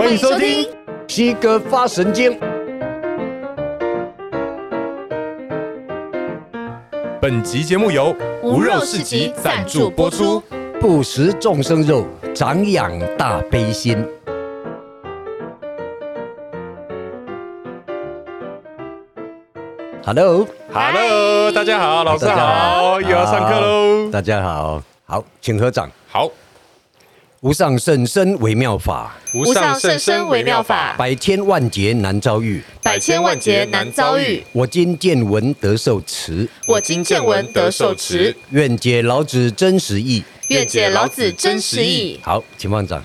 欢迎收听西哥发神经。本集节目由无肉市集赞助播出。不食众生肉，长养大悲心。Hello，Hello，大家好，老师好，又要上课喽。大家好，好，请合掌。好。无上甚深微妙法，无上甚深微妙法，百千万劫难遭遇，百千万劫难遭遇。我今见闻得受持，我今见闻得受持。愿解老子真实意，愿解老子真实义。好，请放掌。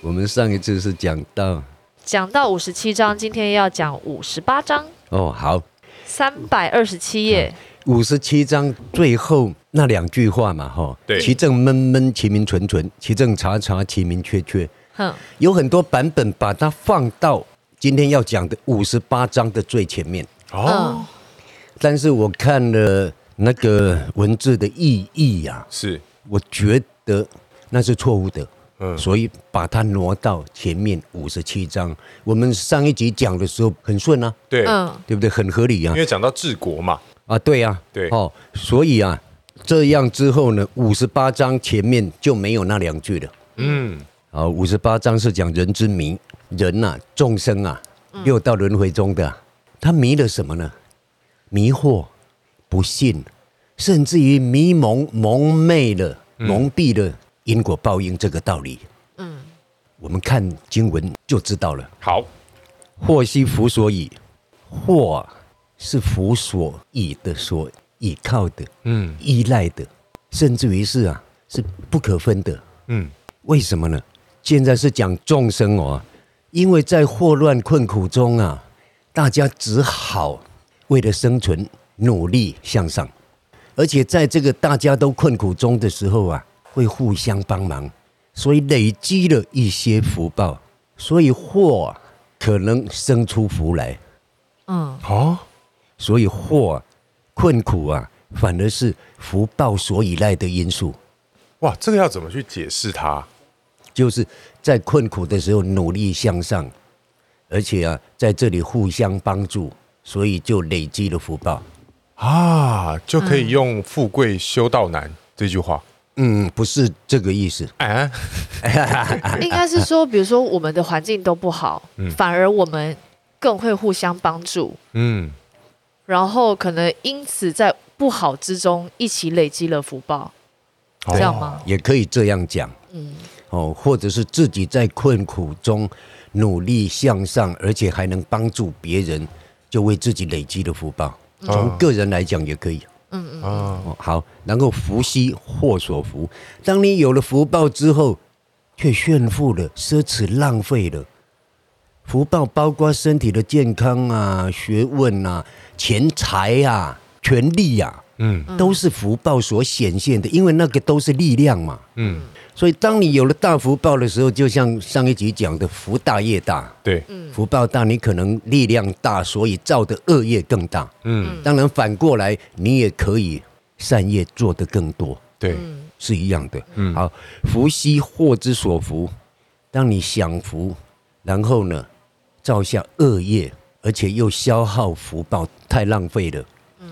我们上一次是讲到讲到五十七章，今天要讲五十八章。哦，好，三百二十七页。五十七章最后那两句话嘛，哈，对，其正闷闷，其名纯纯，其正察察，其名缺缺。哼，有很多版本把它放到今天要讲的五十八章的最前面。哦，但是我看了那个文字的意义呀、啊，是，我觉得那是错误的。嗯，所以把它挪到前面五十七章。我们上一集讲的时候很顺啊，对，嗯，对不对？很合理啊，因为讲到治国嘛。啊，对呀、啊，对哦，所以啊，这样之后呢，五十八章前面就没有那两句了。嗯，啊，五十八章是讲人之迷，人呐、啊，众生啊，六道轮回中的、啊，他迷了什么呢？迷惑、不信，甚至于迷蒙、蒙昧了、蒙蔽了因果报应这个道理。嗯，我们看经文就知道了。好，祸兮福所倚，祸、啊。是福所倚的，所依靠的，嗯，依赖的，甚至于是啊，是不可分的，嗯，为什么呢？现在是讲众生哦，因为在祸乱困苦中啊，大家只好为了生存努力向上，而且在这个大家都困苦中的时候啊，会互相帮忙，所以累积了一些福报，所以祸啊，可能生出福来，嗯，哦。所以祸、困苦啊，反而是福报所依赖的因素。哇，这个要怎么去解释它？就是在困苦的时候努力向上，而且啊，在这里互相帮助，所以就累积了福报啊，就可以用“富贵修道难”这句话。嗯，不是这个意思。啊，应该是说，比如说我们的环境都不好，嗯、反而我们更会互相帮助。嗯。然后可能因此在不好之中一起累积了福报，这样吗？也可以这样讲，嗯，哦，或者是自己在困苦中努力向上，而且还能帮助别人，就为自己累积了福报。从个人来讲也可以，嗯嗯，哦，好，然后福兮祸所伏，当你有了福报之后，却炫富了、奢侈浪费了。福报包括身体的健康啊、学问啊、钱财啊、权力呀、啊，嗯，都是福报所显现的，因为那个都是力量嘛，嗯，所以当你有了大福报的时候，就像上一集讲的，福大业大，对，福报大，你可能力量大，所以造的恶业更大，嗯，当然反过来，你也可以善业做得更多，对，是一样的，嗯，好，福兮祸之所伏，当你享福，然后呢？造下恶业，而且又消耗福报，太浪费了。嗯，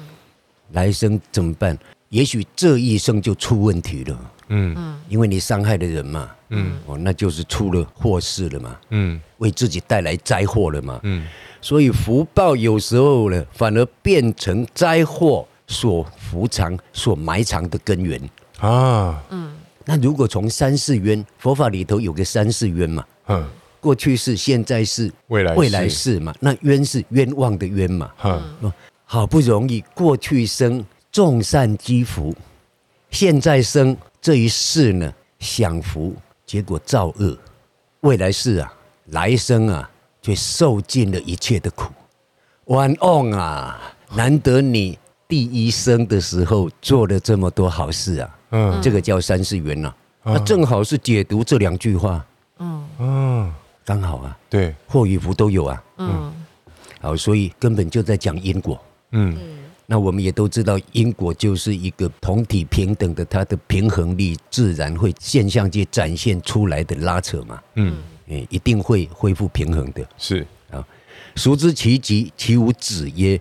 来生怎么办？也许这一生就出问题了。嗯，因为你伤害了人嘛。嗯，哦，那就是出了祸事了嘛。嗯，为自己带来灾祸了嘛。嗯，所以福报有时候呢，反而变成灾祸所伏藏、所埋藏的根源啊。嗯，那如果从三世冤，佛法里头有个三世冤嘛。嗯。过去是，现在是，未来未来世嘛？那冤是冤枉的冤嘛？嗯，好不容易过去生种善积福，现在生这一世呢享福，结果造恶，未来世啊，来生啊，却受尽了一切的苦。冤枉啊！难得你第一生的时候做了这么多好事啊，嗯，这个叫三世缘呐。那正好是解读这两句话，嗯嗯。刚好啊，对，祸与福都有啊，嗯，好，所以根本就在讲因果，嗯，那我们也都知道，因果就是一个同体平等的，它的平衡力自然会现象界展现出来的拉扯嘛，嗯，哎，一定会恢复平衡的。是。啊，孰知其极，其无止耶？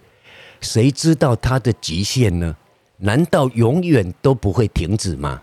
谁知道它的极限呢？难道永远都不会停止吗？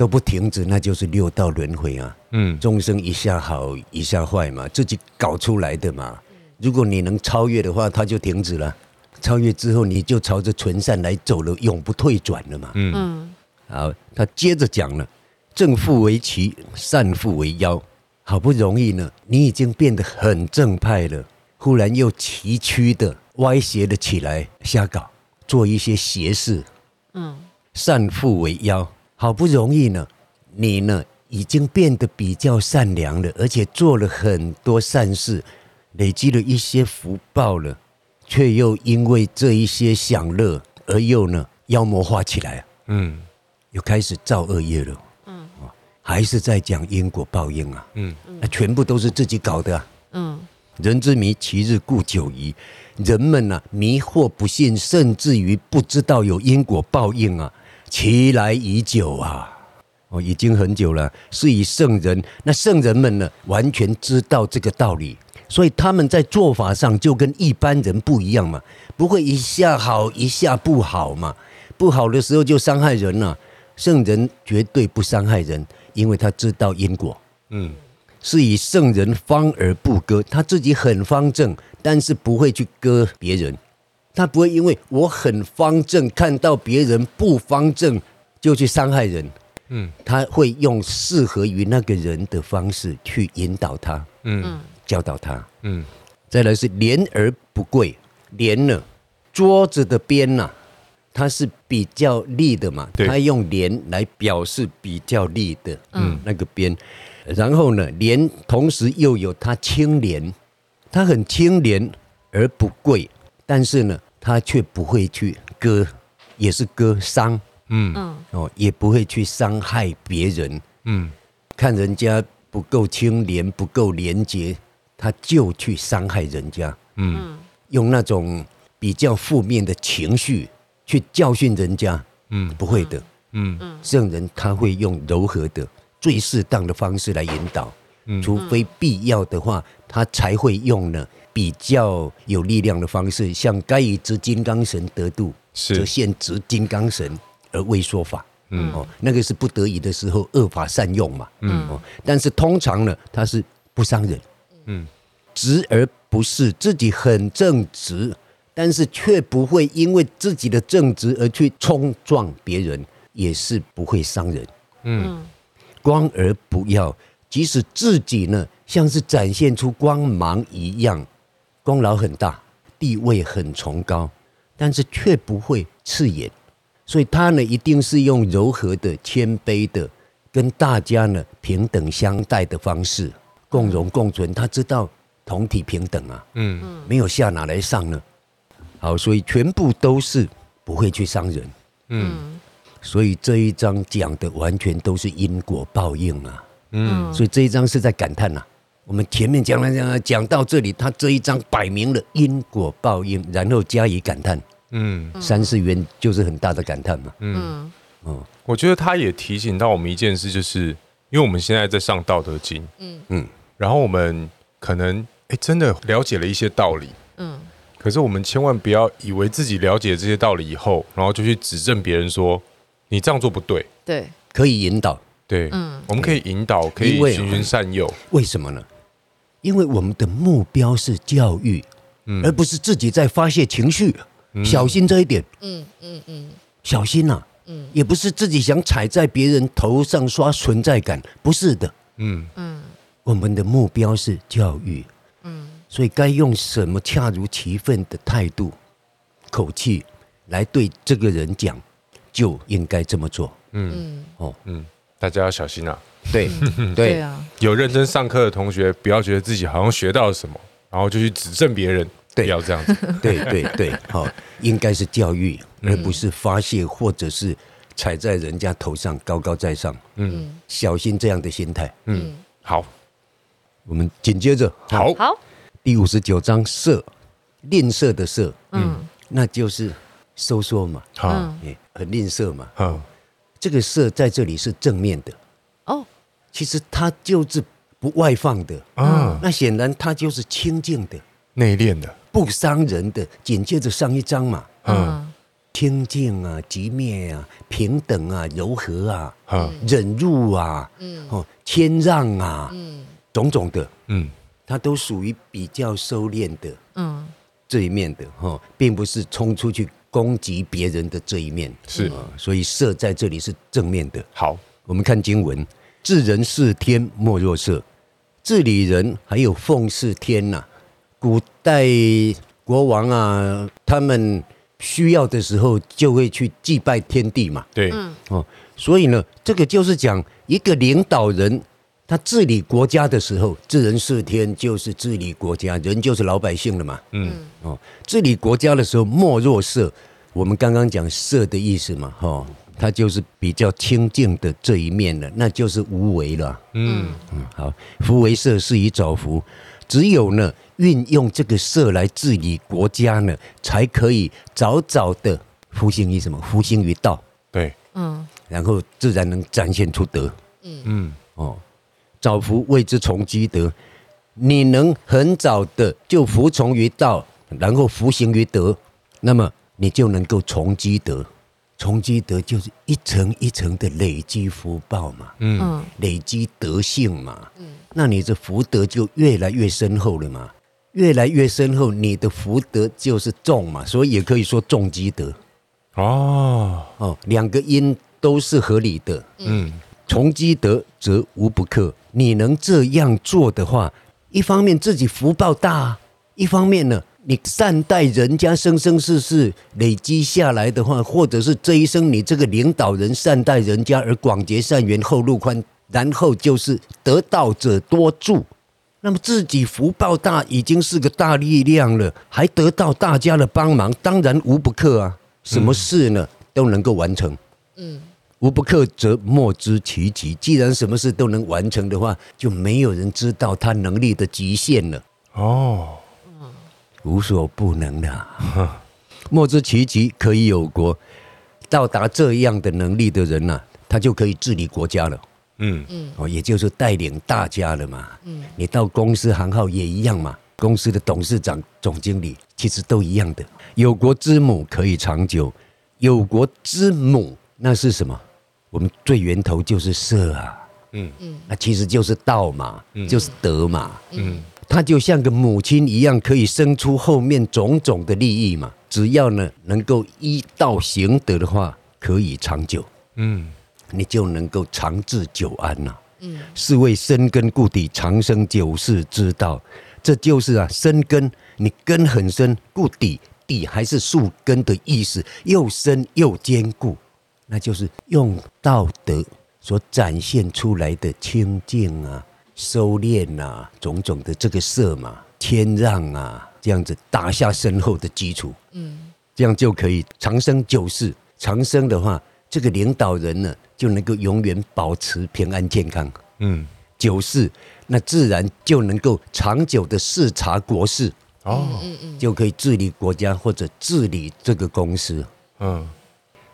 都不停止，那就是六道轮回啊。嗯，众生一下好一下坏嘛，自己搞出来的嘛。如果你能超越的话，它就停止了。超越之后，你就朝着纯善来走了，永不退转了嘛。嗯，好，他接着讲了：正负为奇，善复为妖。好不容易呢，你已经变得很正派了，忽然又崎岖的歪斜的起来，瞎搞，做一些邪事。嗯，善复为妖。好不容易呢，你呢已经变得比较善良了，而且做了很多善事，累积了一些福报了。却又因为这一些享乐而又呢妖魔化起来，嗯，又开始造恶业了，嗯，还是在讲因果报应啊，嗯，那全部都是自己搞的啊，嗯，人之迷，其日固久矣。人们呢迷惑不信，甚至于不知道有因果报应啊，其来已久啊，哦，已经很久了。是以圣人，那圣人们呢，完全知道这个道理。所以他们在做法上就跟一般人不一样嘛，不会一下好一下不好嘛，不好的时候就伤害人了。圣人绝对不伤害人，因为他知道因果。嗯，是以圣人方而不割，他自己很方正，但是不会去割别人。他不会因为我很方正，看到别人不方正就去伤害人。嗯，他会用适合于那个人的方式去引导他。嗯。教导他，嗯，再来是廉而不贵，廉呢，桌子的边呐、啊，它是比较利的嘛，它用廉来表示比较利的，嗯，那个边，然后呢，廉同时又有它清廉，它很清廉而不贵，但是呢，他却不会去割，也是割伤，嗯。嗯，哦，也不会去伤害别人，嗯，看人家不够清廉，不够廉洁。他就去伤害人家，嗯，用那种比较负面的情绪去教训人家，嗯，不会的，嗯，圣人他会用柔和的、最适当的方式来引导，除非必要的话，他才会用呢比较有力量的方式，像该以执金刚神得度，则现执金刚神而为说法，嗯，哦，那个是不得已的时候恶法善用嘛，嗯，哦，但是通常呢，它是不伤人。嗯，直而不是自己很正直，但是却不会因为自己的正直而去冲撞别人，也是不会伤人。嗯，光而不要，即使自己呢像是展现出光芒一样，功劳很大，地位很崇高，但是却不会刺眼。所以他呢一定是用柔和的、谦卑的，跟大家呢平等相待的方式。共荣共存，他知道同体平等啊，嗯，没有下哪来上呢？好，所以全部都是不会去伤人，嗯，所以这一章讲的完全都是因果报应啊，嗯，所以这一章是在感叹呐、啊。我们前面讲了讲了讲到这里，他这一章摆明了因果报应，然后加以感叹，嗯，三世缘就是很大的感叹嘛，嗯，嗯，我觉得他也提醒到我们一件事，就是因为我们现在在上《道德经》，嗯。嗯。然后我们可能哎，真的了解了一些道理，嗯，可是我们千万不要以为自己了解这些道理以后，然后就去指正别人说你这样做不对。对，可以引导，对，嗯，我们可以引导，可以循循善诱。为什么呢？因为我们的目标是教育，嗯，而不是自己在发泄情绪。小心这一点，嗯嗯嗯，小心呐，嗯，也不是自己想踩在别人头上刷存在感，不是的，嗯。嗯。我们的目标是教育，嗯，所以该用什么恰如其分的态度、口气来对这个人讲，就应该这么做。嗯，哦，嗯，大家要小心啊！对，对。啊，有认真上课的同学，不要觉得自己好像学到了什么，然后就去指正别人，不要这样子。对对对，好，应该是教育，而不是发泄或者是踩在人家头上高高在上。嗯，小心这样的心态。嗯，好。我们紧接着，好，好，第五十九章色，吝啬的色，嗯，那就是收缩嘛，嗯，很吝啬嘛，嗯，这个色在这里是正面的，哦，其实它就是不外放的。啊，那显然他就是清静的、内敛的、不伤人的。紧接着上一章嘛，嗯，清静啊、寂灭啊、平等啊、柔和啊、嗯、忍辱啊、嗯、哦、谦让啊，嗯，种种的，嗯，它都属于比较收敛的，嗯，这一面的哈，并不是冲出去攻击别人的这一面，是，所以色在这里是正面的。好，我们看经文，治人是天，莫若色。治理人还有奉事天呐、啊，古代国王啊，他们需要的时候就会去祭拜天地嘛。对，哦，所以呢，这个就是讲一个领导人他治理国家的时候，治人是天就是治理国家，人就是老百姓了嘛。嗯，哦，治理国家的时候，莫若色，我们刚刚讲色的意思嘛，哈。它就是比较清净的这一面了，那就是无为了。嗯嗯，好，福为色，是以早福。只有呢，运用这个色来治理国家呢，才可以早早的复兴于什么？复兴于道。对，嗯，然后自然能展现出德。嗯嗯，哦，早福谓之从积德。你能很早的就服从于道，然后服行于德，那么你就能够从积德。从积德就是一层一层的累积福报嘛，嗯，累积德性嘛，嗯，那你的福德就越来越深厚了嘛，越来越深厚，你的福德就是重嘛，所以也可以说重积德，哦。哦，两个因都是合理的，嗯，从积德则无不克，你能这样做的话，一方面自己福报大，一方面呢。你善待人家，生生世世累积下来的话，或者是这一生你这个领导人善待人家而广结善缘，后路宽，然后就是得道者多助，那么自己福报大，已经是个大力量了，还得到大家的帮忙，当然无不克啊！什么事呢都能够完成。嗯，无不克则莫知其极。既然什么事都能完成的话，就没有人知道他能力的极限了。哦。无所不能的，莫知其极，可以有国。到达这样的能力的人呢、啊，他就可以治理国家了。嗯嗯，哦，也就是带领大家了嘛。嗯，你到公司行号也一样嘛，公司的董事长、总经理其实都一样的。有国之母可以长久，有国之母那是什么？我们最源头就是社啊。嗯嗯，那其实就是道嘛，就是德嘛。嗯。它就像个母亲一样，可以生出后面种种的利益嘛。只要呢能够依道行德的话，可以长久。嗯，你就能够长治久安呐。嗯，是为深根固底，长生久世之道。这就是啊，深根，你根很深，固底，底还是树根的意思，又深又坚固，那就是用道德所展现出来的清净啊。收敛呐，种种的这个色嘛，谦让啊，这样子打下深厚的基础，嗯，这样就可以长生久世。长生的话，这个领导人呢，就能够永远保持平安健康，嗯，久世，那自然就能够长久的视察国事，哦，嗯嗯，就可以治理国家或者治理这个公司，嗯，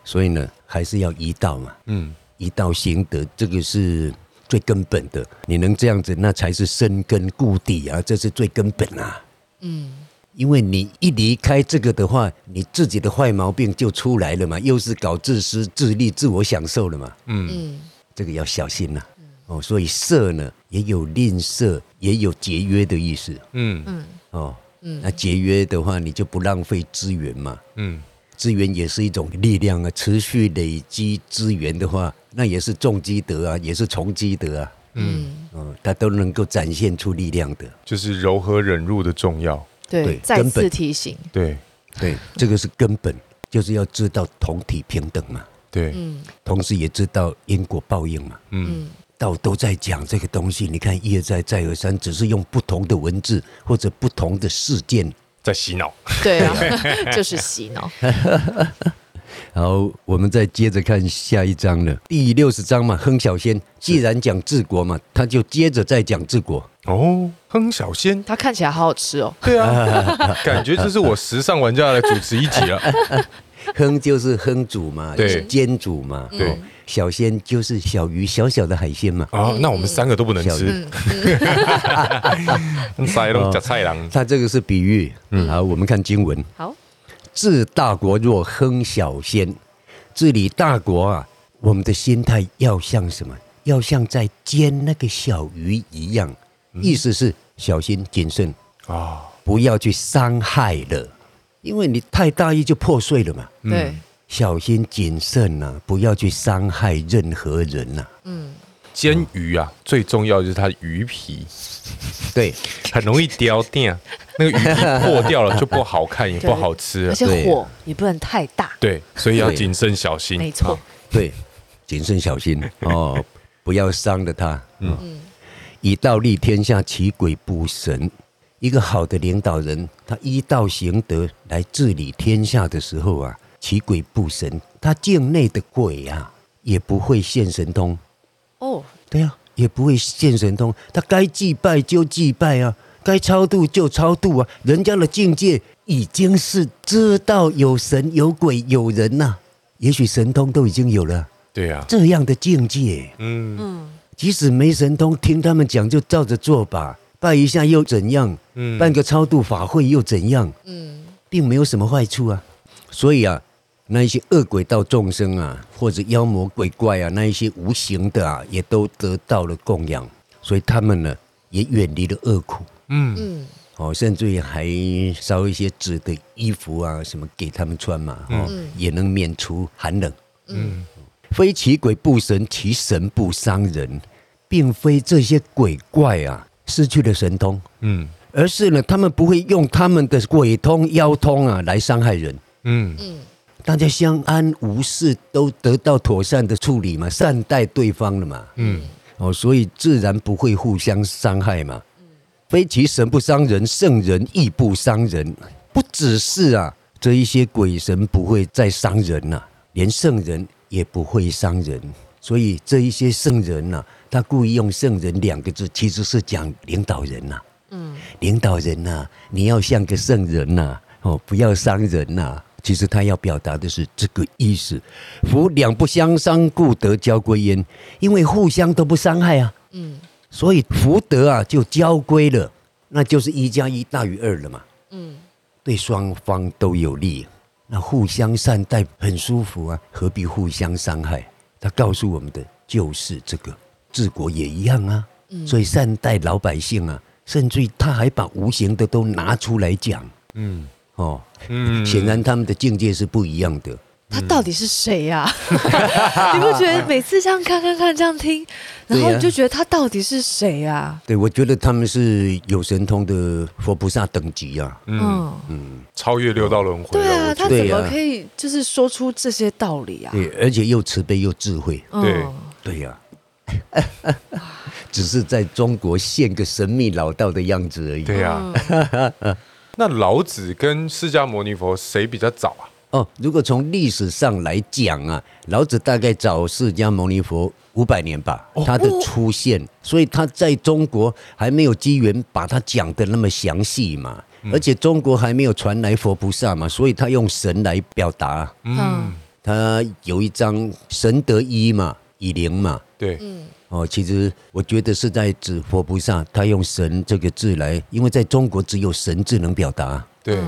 所以呢，还是要一道嘛，嗯，一道行德，这个是。最根本的，你能这样子，那才是深根固底啊！这是最根本啊。嗯，因为你一离开这个的话，你自己的坏毛病就出来了嘛，又是搞自私自利、自我享受了嘛。嗯，这个要小心呐。哦，所以色呢，也有吝啬，也有节约的意思。嗯嗯。哦，嗯，那节约的话，你就不浪费资源嘛。嗯。资源也是一种力量啊，持续累积资源的话，那也是重积德啊，也是从积德啊。嗯，嗯，它都能够展现出力量的，就是柔和忍辱的重要。对，对再次提醒。对，对，这个是根本，就是要知道同体平等嘛。对，嗯，同时也知道因果报应嘛。嗯，道都在讲这个东西，你看一而再，再而三，只是用不同的文字或者不同的事件。在洗脑，对啊，就是洗脑。好，我们再接着看下一章了，第六十章嘛。哼小仙既然讲治国嘛，他就接着再讲治国。哦，哼小仙，他看起来好好吃哦。对啊，感觉这是我时尚玩家来主持一集了。哼就是哼主嘛，对，监主嘛。对，小鲜就是小鱼，小小的海鲜嘛。哦，那我们三个都不能吃。塞龙加菜郎，他这个是比喻。嗯，好，我们看经文。好，治大国若亨小鲜，治理大国啊，我们的心态要像什么？要像在煎那个小鱼一样。意思是小心谨慎啊，不要去伤害了，因为你太大意就破碎了嘛。对。小心谨慎呐、啊，不要去伤害任何人呐、啊。嗯，煎鱼啊，最重要就是它的鱼皮，对，很容易掉掉，那个鱼皮破掉了就不好看，也不好吃，而且火也不能太大。对，所以要谨慎小心。没错，对，谨慎小心哦，不要伤了它。嗯，以道立天下，其鬼不神。一个好的领导人，他依道行德来治理天下的时候啊。其鬼不神，他境内的鬼啊，也不会现神通。哦，对呀、啊，也不会现神通。他该祭拜就祭拜啊，该超度就超度啊。人家的境界已经是知道有神、有鬼、有人呐、啊，也许神通都已经有了。对呀、啊，这样的境界，嗯嗯，即使没神通，听他们讲就照着做吧，拜一下又怎样？嗯，办个超度法会又怎样？嗯，并没有什么坏处啊。所以啊。那一些恶鬼道众生啊，或者妖魔鬼怪啊，那一些无形的啊，也都得到了供养，所以他们呢也远离了恶苦。嗯。嗯，哦，甚至于还烧一些纸的衣服啊，什么给他们穿嘛，哦，嗯、也能免除寒冷。嗯，非其鬼不神，其神不伤人，并非这些鬼怪啊失去了神通，嗯，而是呢，他们不会用他们的鬼通妖通啊来伤害人。嗯。嗯。大家相安无事，都得到妥善的处理嘛，善待对方了嘛，嗯，哦，所以自然不会互相伤害嘛。非其神不伤人，圣人亦不伤人。不只是啊，这一些鬼神不会再伤人呐，连圣人也不会伤人。所以这一些圣人呐，他故意用圣人两个字，其实是讲领导人呐。嗯，领导人呐，你要像个圣人呐，哦，不要伤人呐。其实他要表达的是这个意思：夫两不相伤，故得交归焉。因为互相都不伤害啊，嗯，所以福德啊就交归了，那就是一加一大于二了嘛，嗯，对双方都有利，那互相善待很舒服啊，何必互相伤害？他告诉我们的就是这个，治国也一样啊，所以善待老百姓啊，甚至于他还把无形的都拿出来讲，嗯。哦，嗯，显然他们的境界是不一样的。他到底是谁呀？你不觉得每次这样看看看这样听，然后你就觉得他到底是谁呀？对，我觉得他们是有神通的佛菩萨等级啊。嗯嗯，超越六道轮回。对啊，他怎么可以就是说出这些道理啊？对，而且又慈悲又智慧。对对呀，只是在中国现个神秘老道的样子而已。对呀。那老子跟释迦牟尼佛谁比较早啊？哦，如果从历史上来讲啊，老子大概早释迦牟尼佛五百年吧，他的出现，所以他在中国还没有机缘把他讲的那么详细嘛，而且中国还没有传来佛菩萨嘛，所以他用神来表达。嗯，他有一张神得一嘛，以灵嘛，对，嗯。哦，其实我觉得是在指佛菩萨，他用“神”这个字来，因为在中国只有“神”字能表达。对，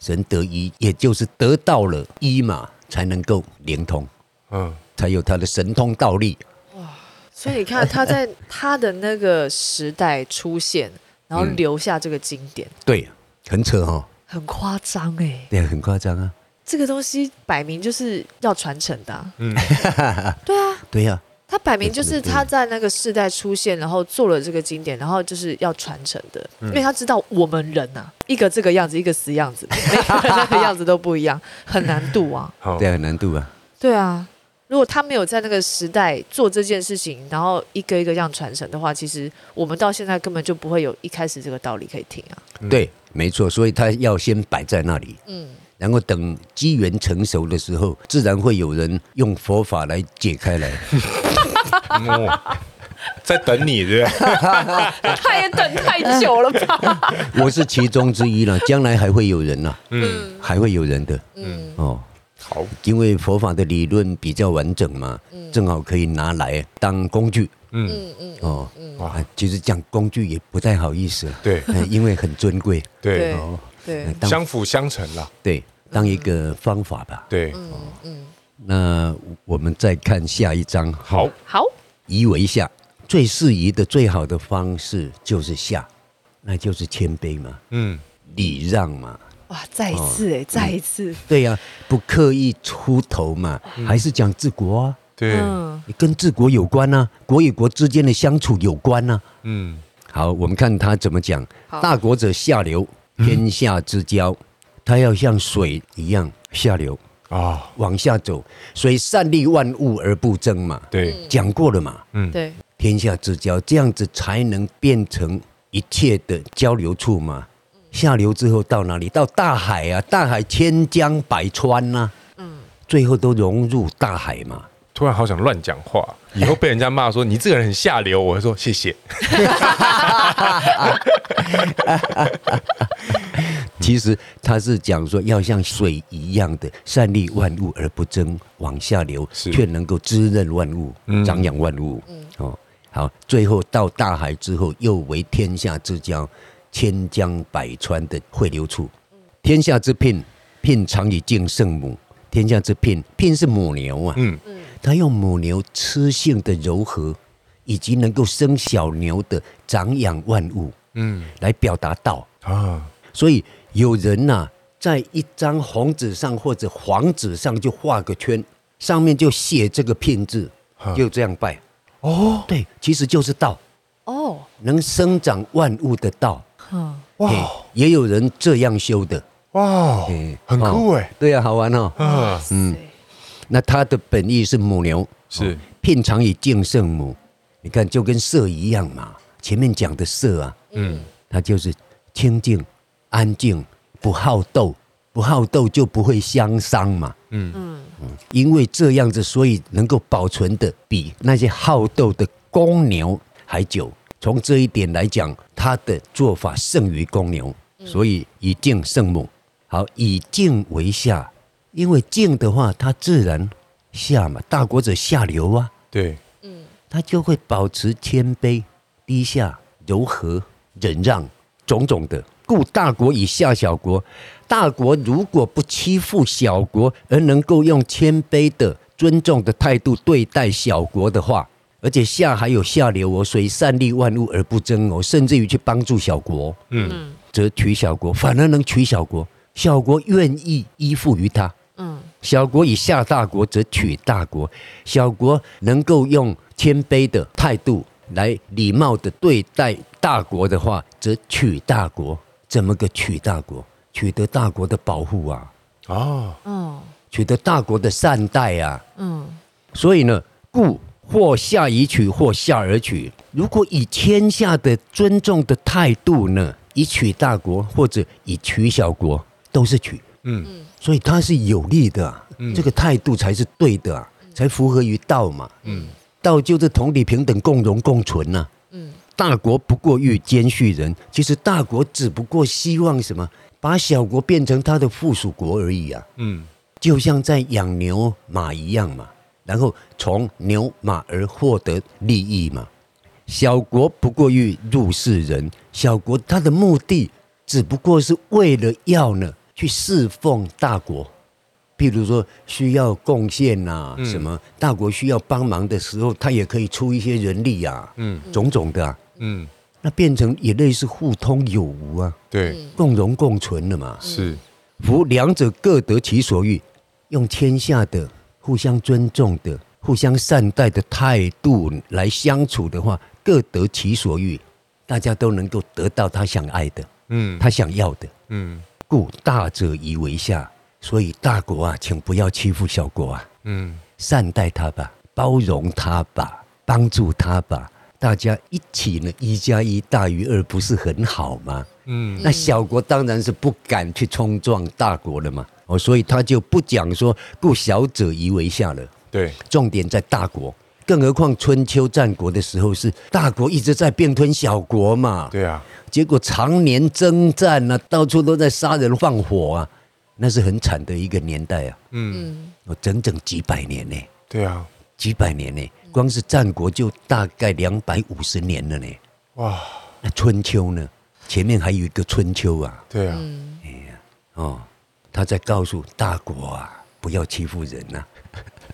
神得一，也就是得到了一嘛，才能够灵通，嗯，才有他的神通道力。哇，所以你看他在他的那个时代出现，然后留下这个经典，嗯、对，很扯哈、哦，很夸张哎，对，很夸张啊，这个东西摆明就是要传承的、啊，嗯，对啊，对呀。他摆明就是他在那个世代出现，然后做了这个经典，然后就是要传承的，因为他知道我们人呐、啊，一个这个样子，一个死样子，每个人那个样子都不一样，很难度啊。对，很难度啊。对啊，如果他没有在那个时代做这件事情，然后一个一个这样传承的话，其实我们到现在根本就不会有一开始这个道理可以听啊。对，没错，所以他要先摆在那里，嗯，然后等机缘成熟的时候，自然会有人用佛法来解开来。哦、在等你，对不对？他也等太久了吧？我是其中之一了，将来还会有人呢、啊，嗯，还会有人的，嗯，哦，好，因为佛法的理论比较完整嘛，正好可以拿来当工具。嗯。嗯嗯哦，哇，其实讲工具也不太好意思，对，因为很尊贵，对。哦，对，相辅相成啦，对，当一个方法吧，对，嗯嗯。那我们再看下一章，好，好，宜为下，最适宜的、最好的方式就是下，那就是谦卑嘛，嗯，礼让嘛。哇，再一次哎，再一次，对呀，不刻意出头嘛，还是讲治国啊。对，你跟治国有关啊，国与国之间的相处有关啊。嗯，好，我们看他怎么讲。大国者下流，天下之交，它要像水一样下流啊，往下走。所以善利万物而不争嘛。对，讲过了嘛。嗯，对，天下之交，这样子才能变成一切的交流处嘛。下流之后到哪里？到大海啊！大海千江百川呐、啊，嗯，最后都融入大海嘛。突然好想乱讲话，以后被人家骂说你这个人很下流，我会说谢谢。其实他是讲说要像水一样的善利万物而不争，往下流，却能够滋润万物，长养万物。哦，好，最后到大海之后，又为天下之交。千江百川的汇流处，天下之牝，牝常以敬圣母。天下之牝，牝是母牛啊，嗯嗯，它用母牛雌性的柔和，以及能够生小牛的长养万物，嗯，来表达道。啊。所以有人呐、啊，在一张红纸上或者黄纸上就画个圈，上面就写这个片字，就这样拜。哦，对，其实就是道。哦，能生长万物的道。嗯，哇，也有人这样修的，哇，很酷哎，对呀，好玩哦，嗯，那它的本意是母牛，是。牝常以敬圣母，你看就跟色一样嘛，前面讲的色啊，嗯，它就是清净、安静、不好斗，不好斗就不会相伤嘛，嗯。嗯。嗯，因为这样子，所以能够保存的比那些好斗的公牛还久。从这一点来讲，他的做法胜于公牛，所以以敬圣母。好，以敬为下，因为静的话，它自然下嘛。大国者下流啊，对，嗯，他就会保持谦卑、低下、柔和、忍让种种的。故大国以下小国，大国如果不欺负小国，而能够用谦卑的、尊重的态度对待小国的话。而且下还有下流哦，所以善利万物而不争哦，甚至于去帮助小国，嗯，则取小国，反而能取小国，小国愿意依附于他，嗯，小国以下大国则取大国，小国能够用谦卑的态度来礼貌的对待大国的话，则取大国。怎么个取大国？取得大国的保护啊，哦，嗯，取得大国的善待啊，嗯，所以呢，故。或下以取，或下而取。如果以天下的尊重的态度呢，以取大国或者以取小国，都是取。嗯，所以它是有利的，啊，这个态度才是对的，啊，才符合于道嘛。嗯，道就是同理平等、共荣共存呐。嗯，大国不过欲兼畜人，其实大国只不过希望什么，把小国变成他的附属国而已啊。嗯，就像在养牛马一样嘛。然后从牛马而获得利益嘛，小国不过欲入世人，小国他的目的只不过是为了要呢去侍奉大国，譬如说需要贡献呐，什么大国需要帮忙的时候，他也可以出一些人力啊，嗯，种种的啊，嗯，那变成也类似互通有无啊，对，共荣共存了嘛，是，夫两者各得其所欲，用天下的。互相尊重的、互相善待的态度来相处的话，各得其所欲，大家都能够得到他想爱的，嗯，他想要的，嗯。故大者宜为下，所以大国啊，请不要欺负小国啊，嗯，善待他吧，包容他吧，帮助他吧，大家一起呢，一加一大于二，不是很好吗？嗯，那小国当然是不敢去冲撞大国了嘛。哦，所以他就不讲说，故小者宜为下了。对，重点在大国，更何况春秋战国的时候是大国一直在并吞小国嘛。对啊，结果常年征战啊，到处都在杀人放火啊，那是很惨的一个年代啊。嗯，哦，整整几百年呢。对啊，几百年呢，光是战国就大概两百五十年了呢。哇，那春秋呢？前面还有一个春秋啊。对啊。哎呀，哦，他在告诉大国啊，不要欺负人呐。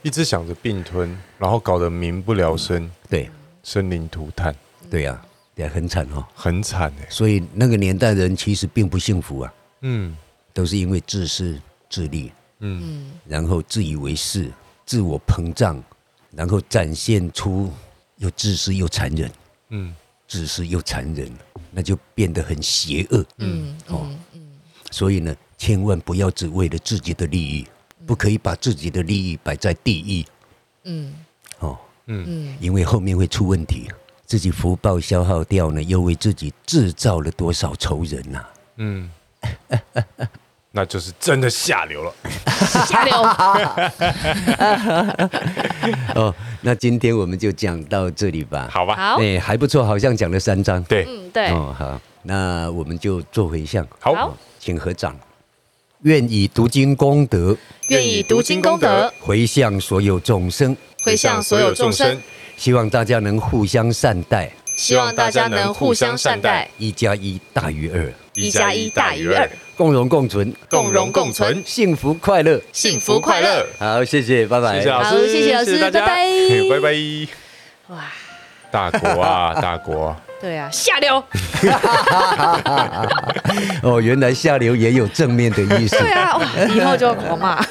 一直想着并吞，然后搞得民不聊生。对，生灵涂炭。对呀。也很惨哦，很惨哎，所以那个年代人其实并不幸福啊，嗯，都是因为自私自利，嗯，然后自以为是，自我膨胀，然后展现出又自私又残忍，嗯，自私又残忍，那就变得很邪恶，嗯，哦，嗯，所以呢，千万不要只为了自己的利益，不可以把自己的利益摆在第一，嗯，哦，嗯，因为后面会出问题。自己福报消耗掉呢，又为自己制造了多少仇人呐、啊？嗯，那就是真的下流了。下流。哦，那今天我们就讲到这里吧。好吧。好。哎，还不错，好像讲了三章。对。嗯，对。哦，好，那我们就做回向。好，请合掌。愿以读经功德，愿以读经功德回向所有众生，回向所有众生。希望大家能互相善待，希望大家能互相善待。一加一大于二，一加一大于二，共荣共存，共荣共存，幸福快乐，幸福快乐。好，谢谢，拜拜。谢谢老师，好，谢谢老师，拜拜，拜拜。哇，大国啊，大国。对啊，下流。哦，原来下流也有正面的意思。对啊，以后就狂骂。